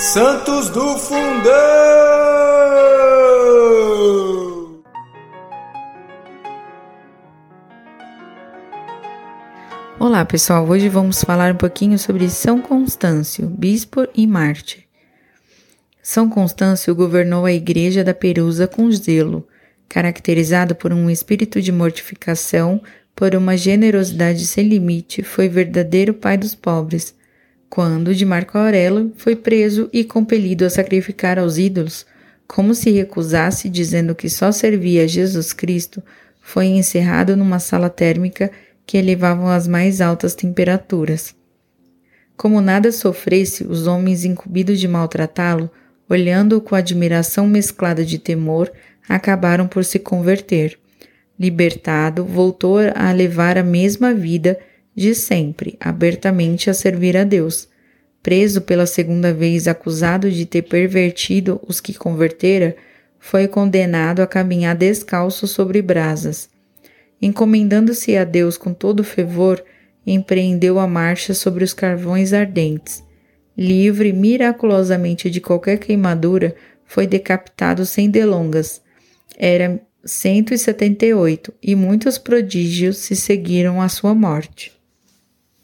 Santos do Fundão! Olá pessoal, hoje vamos falar um pouquinho sobre São Constâncio, bispo e mártir. São Constâncio governou a igreja da Perusa com zelo, caracterizado por um espírito de mortificação, por uma generosidade sem limite, foi verdadeiro pai dos pobres. Quando de Marco Aurélio foi preso e compelido a sacrificar aos ídolos, como se recusasse dizendo que só servia a Jesus Cristo, foi encerrado numa sala térmica que elevavam as mais altas temperaturas. Como nada sofresse, os homens incumbidos de maltratá-lo, olhando-o com admiração mesclada de temor, acabaram por se converter. Libertado, voltou a levar a mesma vida de sempre, abertamente a servir a Deus. Preso pela segunda vez, acusado de ter pervertido os que convertera, foi condenado a caminhar descalço sobre brasas. Encomendando-se a Deus com todo fervor, empreendeu a marcha sobre os carvões ardentes. Livre miraculosamente de qualquer queimadura, foi decapitado sem delongas. Era 178 e muitos prodígios se seguiram à sua morte.